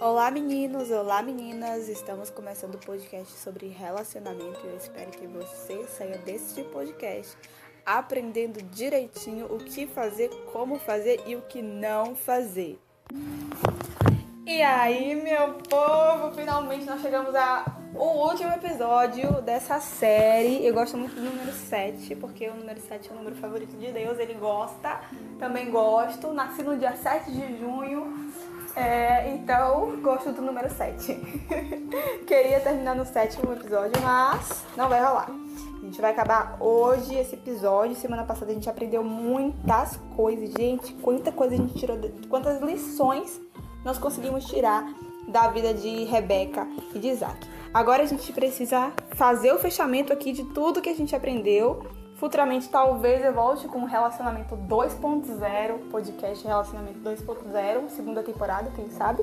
Olá meninos, olá meninas, estamos começando o podcast sobre relacionamento e eu espero que você saia desse podcast aprendendo direitinho o que fazer, como fazer e o que não fazer. E aí, meu povo, finalmente nós chegamos ao último episódio dessa série. Eu gosto muito do número 7, porque o número 7 é o número favorito de Deus, ele gosta, também gosto. Nasci no dia 7 de junho, é, então gosto do número 7. Queria terminar no sétimo episódio, mas não vai rolar. A gente vai acabar hoje esse episódio. Semana passada a gente aprendeu muitas coisas. Gente, quanta coisa a gente tirou, quantas lições nós conseguimos tirar da vida de Rebeca e de Isaac. Agora a gente precisa fazer o fechamento aqui de tudo que a gente aprendeu. Futuramente, talvez eu volte com Relacionamento 2.0, podcast Relacionamento 2.0, segunda temporada, quem sabe.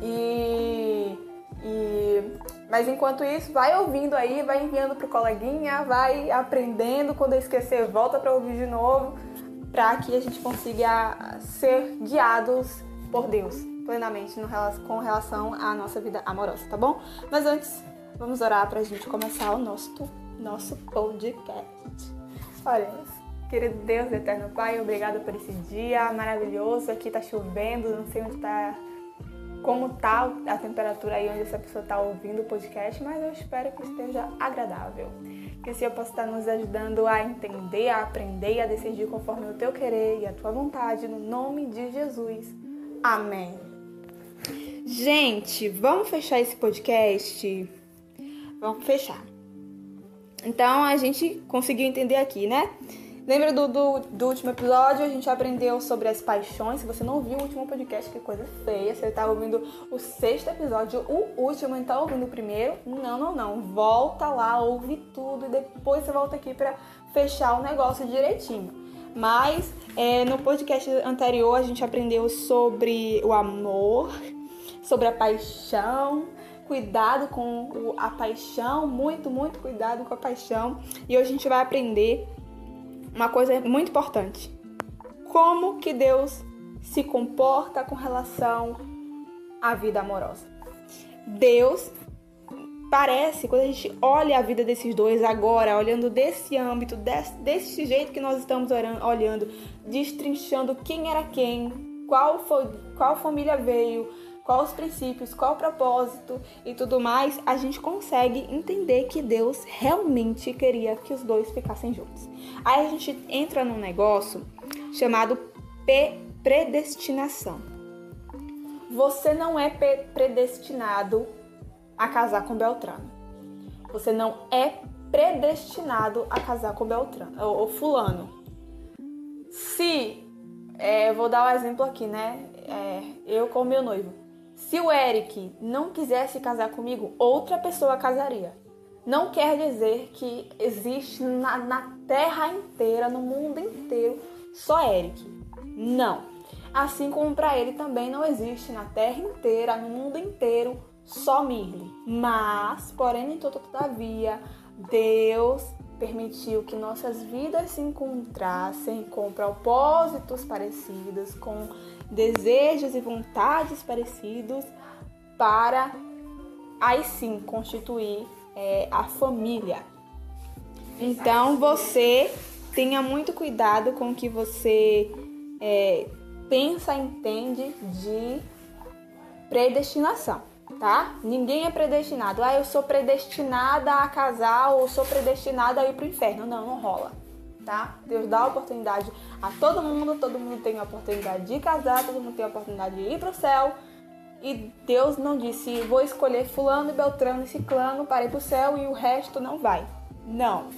E, e, mas enquanto isso, vai ouvindo aí, vai enviando pro coleguinha, vai aprendendo. Quando eu esquecer, volta para ouvir de novo, para que a gente consiga ser guiados por Deus plenamente no, com relação à nossa vida amorosa, tá bom? Mas antes, vamos orar pra gente começar o nosso, nosso podcast. Olha, querido Deus, eterno Pai, obrigado por esse dia maravilhoso. Aqui tá chovendo, não sei onde tá como tá a temperatura aí onde essa pessoa tá ouvindo o podcast, mas eu espero que esteja agradável. Que o Senhor possa estar nos ajudando a entender, a aprender e a decidir conforme o teu querer e a tua vontade, no nome de Jesus. Amém. Gente, vamos fechar esse podcast? Vamos fechar. Então a gente conseguiu entender aqui, né? Lembra do, do, do, último episódio? A gente aprendeu sobre as paixões. Se você não viu o último podcast, que coisa feia. Você tá ouvindo o sexto episódio, o último, então ouvindo o primeiro. Não, não, não. Volta lá, ouve tudo e depois você volta aqui para fechar o negócio direitinho. Mas é, no podcast anterior a gente aprendeu sobre o amor, sobre a paixão, cuidado com a paixão, muito, muito cuidado com a paixão. E hoje a gente vai aprender uma coisa muito importante. Como que Deus se comporta com relação à vida amorosa. Deus parece, quando a gente olha a vida desses dois agora, olhando desse âmbito, desse, desse jeito que nós estamos olhando, destrinchando quem era quem, qual, foi, qual família veio, quais os princípios, qual o propósito e tudo mais, a gente consegue entender que Deus realmente queria que os dois ficassem juntos. Aí a gente entra num negócio chamado predestinação. Você não é predestinado a casar com Beltrano. Você não é predestinado a casar com Beltrano ou, fulano. Se, é, vou dar um exemplo aqui, né? É, eu com meu noivo se o Eric não quisesse casar comigo, outra pessoa casaria. Não quer dizer que existe na, na terra inteira, no mundo inteiro, só Eric. Não. Assim como para ele também não existe na terra inteira, no mundo inteiro, só Mirle. Mas, porém, em todo todavia, Deus permitiu que nossas vidas se encontrassem com propósitos parecidos, com desejos e vontades parecidos para aí sim constituir é, a família. Então você tenha muito cuidado com o que você é, pensa, entende de predestinação, tá? Ninguém é predestinado. Ah, eu sou predestinada a casar ou sou predestinada a ir pro inferno. Não, não rola tá? Deus dá oportunidade a todo mundo, todo mundo tem a oportunidade de casar, todo mundo tem a oportunidade de ir pro céu. E Deus não disse, vou escolher fulano, beltrano e ciclano para ir pro céu e o resto não vai. Não,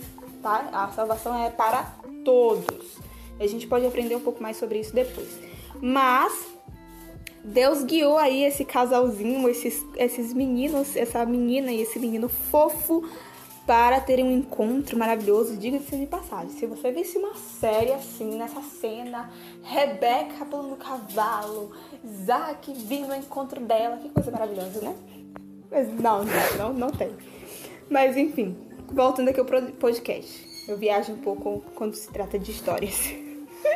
tá? A salvação é para todos. A gente pode aprender um pouco mais sobre isso depois. Mas Deus guiou aí esse casalzinho, esses, esses meninos, essa menina e esse menino fofo para terem um encontro maravilhoso, diga-se de passagem. Se você visse uma série assim, nessa cena, Rebeca pulando cavalo, Isaac vindo ao encontro dela, que coisa maravilhosa, né? Mas não, não, não, não tem. Mas enfim, voltando aqui ao podcast. Eu viajo um pouco quando se trata de histórias.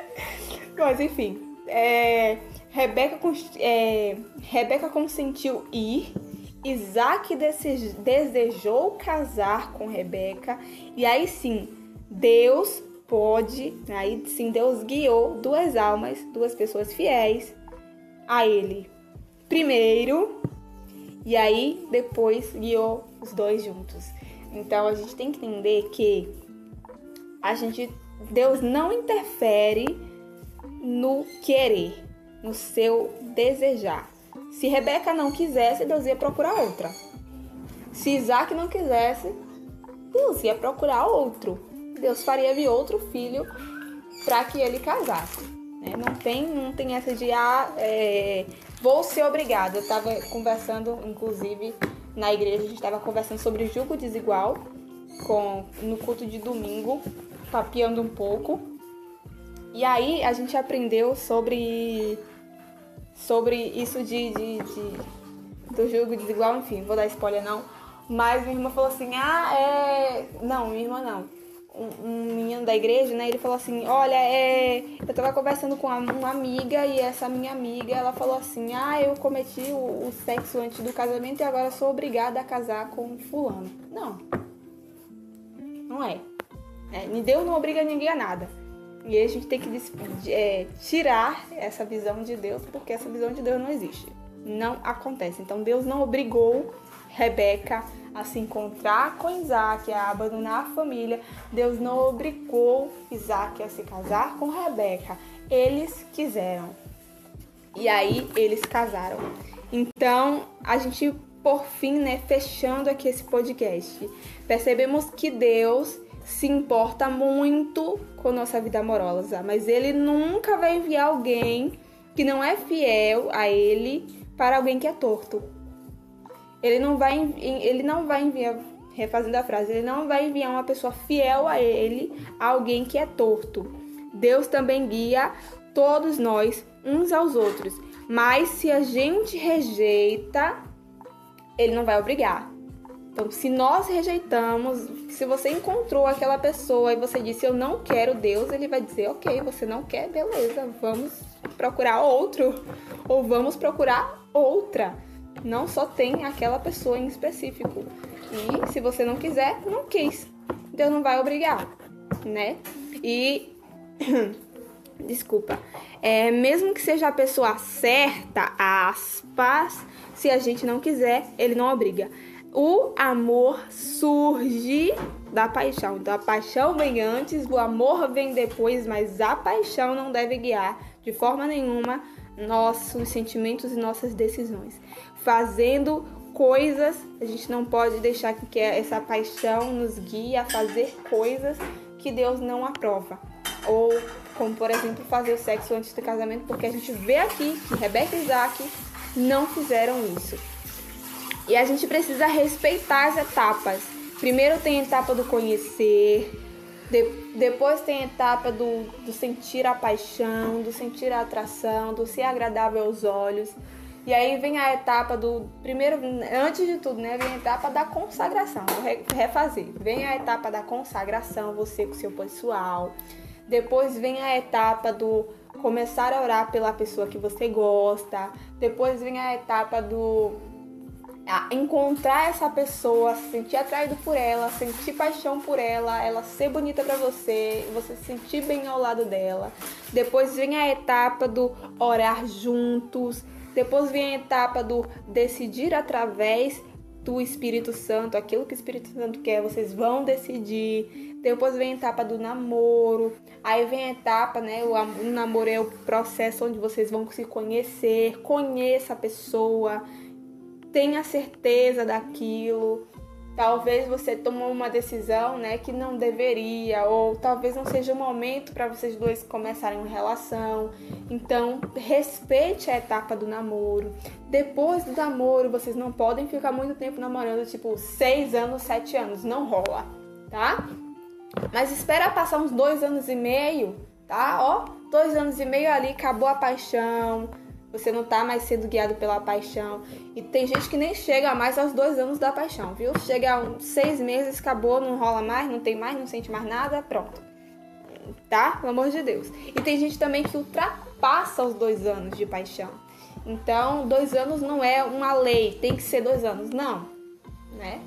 Mas enfim, é, Rebeca, é, Rebeca consentiu ir. Isaac desejou casar com Rebeca. E aí sim, Deus pode, aí sim, Deus guiou duas almas, duas pessoas fiéis a ele primeiro. E aí depois guiou os dois juntos. Então a gente tem que entender que a gente Deus não interfere no querer, no seu desejar. Se Rebeca não quisesse, Deus ia procurar outra. Se Isaac não quisesse, Deus ia procurar outro. Deus faria vir outro filho para que ele casasse. Né? Não, tem, não tem essa de ah, é, vou ser obrigado. Eu estava conversando, inclusive, na igreja, a gente estava conversando sobre julgo desigual com, no culto de domingo, papeando um pouco. E aí a gente aprendeu sobre sobre isso de, de, de do jogo desigual, enfim, vou dar spoiler não. Mas minha irmã falou assim, ah, é. Não, minha irmã não. Um, um menino da igreja, né? Ele falou assim, olha, é. Eu tava conversando com uma amiga e essa minha amiga, ela falou assim, ah, eu cometi o, o sexo antes do casamento e agora sou obrigada a casar com fulano. Não. Não é. é Deus não obriga ninguém a nada. E a gente tem que é, tirar essa visão de Deus, porque essa visão de Deus não existe. Não acontece. Então Deus não obrigou Rebeca a se encontrar com Isaac, a abandonar a família. Deus não obrigou Isaac a se casar com Rebeca. Eles quiseram. E aí eles casaram. Então, a gente, por fim, né, fechando aqui esse podcast, percebemos que Deus se importa muito com nossa vida amorosa, mas ele nunca vai enviar alguém que não é fiel a ele para alguém que é torto. Ele não vai, ele não vai enviar, refazendo a frase, ele não vai enviar uma pessoa fiel a ele, a alguém que é torto. Deus também guia todos nós uns aos outros, mas se a gente rejeita, ele não vai obrigar. Então, se nós rejeitamos, se você encontrou aquela pessoa e você disse eu não quero Deus, ele vai dizer ok, você não quer, beleza, vamos procurar outro ou vamos procurar outra. Não só tem aquela pessoa em específico. E se você não quiser, não quis. Deus não vai obrigar, né? E desculpa, é, mesmo que seja a pessoa certa, aspas, se a gente não quiser, ele não obriga. O amor surge da paixão. Então, a paixão vem antes, o amor vem depois, mas a paixão não deve guiar de forma nenhuma nossos sentimentos e nossas decisões. Fazendo coisas, a gente não pode deixar que essa paixão nos guie a fazer coisas que Deus não aprova. Ou, como por exemplo, fazer o sexo antes do casamento, porque a gente vê aqui que Rebeca e Isaac não fizeram isso. E a gente precisa respeitar as etapas. Primeiro tem a etapa do conhecer, de, depois tem a etapa do, do sentir a paixão, do sentir a atração, do ser agradável aos olhos. E aí vem a etapa do. Primeiro, antes de tudo, né? Vem a etapa da consagração. Vou refazer. Vem a etapa da consagração, você com seu pessoal. Depois vem a etapa do começar a orar pela pessoa que você gosta. Depois vem a etapa do encontrar essa pessoa, se sentir atraído por ela, sentir paixão por ela, ela ser bonita para você, você se sentir bem ao lado dela. Depois vem a etapa do orar juntos. Depois vem a etapa do decidir através do Espírito Santo, aquilo que o Espírito Santo quer, vocês vão decidir. Depois vem a etapa do namoro. Aí vem a etapa, né? O, o namoro é o processo onde vocês vão se conhecer, conheça a pessoa, tenha certeza daquilo. Talvez você tomou uma decisão, né, que não deveria, ou talvez não seja o momento para vocês dois começarem uma relação. Então, respeite a etapa do namoro. Depois do namoro, vocês não podem ficar muito tempo namorando, tipo seis anos, sete anos, não rola, tá? Mas espera passar uns dois anos e meio, tá? Ó, dois anos e meio ali, acabou a paixão, você não tá mais sendo guiado pela paixão. E tem gente que nem chega mais aos dois anos da paixão, viu? Chega a seis meses, acabou, não rola mais, não tem mais, não sente mais nada, pronto. tá? Pelo amor de Deus. E tem gente também que ultrapassa os dois anos de paixão. Então, dois anos não é uma lei, tem que ser dois anos. Não, né?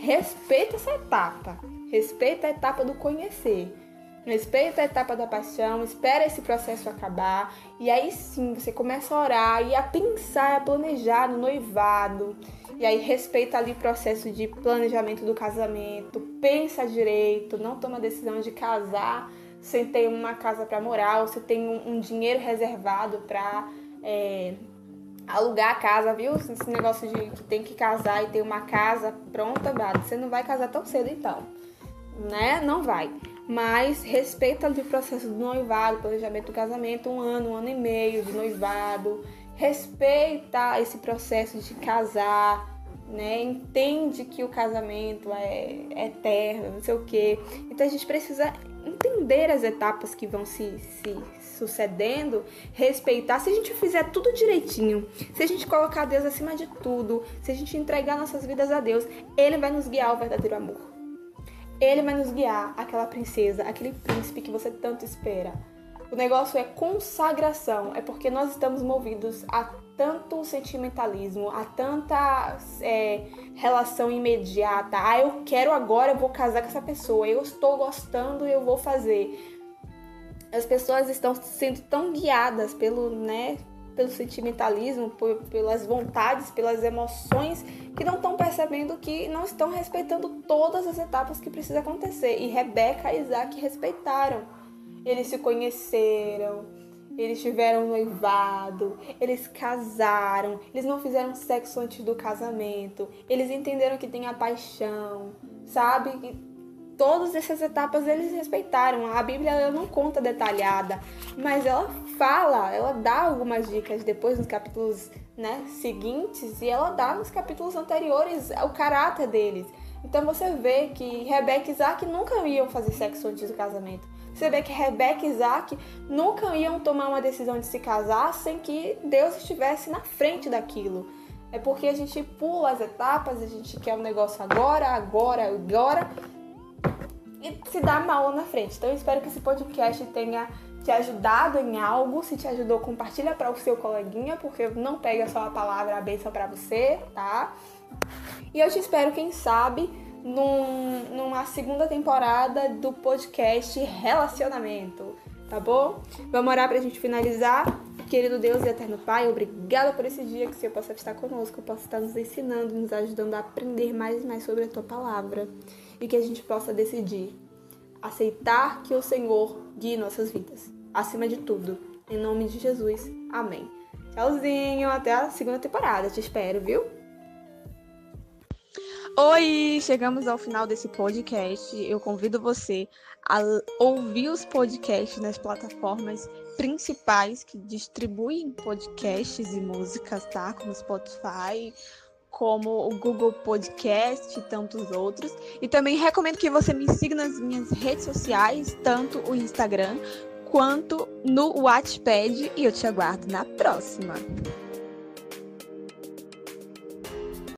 Respeita essa etapa. Respeita a etapa do conhecer. Respeita a etapa da paixão, espera esse processo acabar e aí sim você começa a orar e a pensar, a planejar no noivado. E aí respeita ali o processo de planejamento do casamento, pensa direito, não toma decisão de casar sem ter uma casa para morar, ou você tem um, um dinheiro reservado para é, alugar a casa, viu? Esse negócio de que tem que casar e ter uma casa pronta, você não vai casar tão cedo então, né? Não vai mas respeita o processo do noivado, planejamento do casamento, um ano, um ano e meio de noivado, respeita esse processo de casar, né? Entende que o casamento é eterno, não sei o quê. Então a gente precisa entender as etapas que vão se, se sucedendo, respeitar. Se a gente fizer tudo direitinho, se a gente colocar Deus acima de tudo, se a gente entregar nossas vidas a Deus, Ele vai nos guiar ao verdadeiro amor. Ele vai nos guiar, aquela princesa, aquele príncipe que você tanto espera. O negócio é consagração, é porque nós estamos movidos a tanto sentimentalismo, a tanta é, relação imediata. Ah, eu quero agora, eu vou casar com essa pessoa, eu estou gostando, eu vou fazer. As pessoas estão sendo tão guiadas pelo, né, pelo sentimentalismo, por, pelas vontades, pelas emoções, que não estão percebendo que não estão respeitando todas as etapas que precisa acontecer. E Rebeca e Isaac respeitaram. Eles se conheceram, eles tiveram noivado, eles casaram, eles não fizeram sexo antes do casamento, eles entenderam que tem a paixão, sabe? todas essas etapas eles respeitaram. A Bíblia ela não conta detalhada, mas ela fala, ela dá algumas dicas depois nos capítulos né, seguintes e ela dá nos capítulos anteriores o caráter deles. Então você vê que Rebeca e Isaac nunca iam fazer sexo antes do casamento. Você vê que Rebeca e Isaac nunca iam tomar uma decisão de se casar sem que Deus estivesse na frente daquilo. É porque a gente pula as etapas, a gente quer um negócio agora, agora, agora, e se dá mal na frente. Então eu espero que esse podcast tenha te ajudado em algo. Se te ajudou, compartilha para o seu coleguinha, porque não pega só a palavra a benção para você, tá? E eu te espero, quem sabe, num, numa segunda temporada do podcast Relacionamento, tá bom? Vamos orar pra gente finalizar. Querido Deus e eterno Pai, obrigada por esse dia que o Senhor possa estar conosco, possa estar nos ensinando, nos ajudando a aprender mais e mais sobre a tua palavra e que a gente possa decidir aceitar que o Senhor guie nossas vidas, acima de tudo. Em nome de Jesus. Amém. Tchauzinho, até a segunda temporada. Te espero, viu? Oi, chegamos ao final desse podcast. Eu convido você a ouvir os podcasts nas plataformas principais que distribuem podcasts e músicas, tá? Como Spotify, como o Google Podcast e tantos outros. E também recomendo que você me siga nas minhas redes sociais, tanto o Instagram quanto no Wattpad. E eu te aguardo na próxima.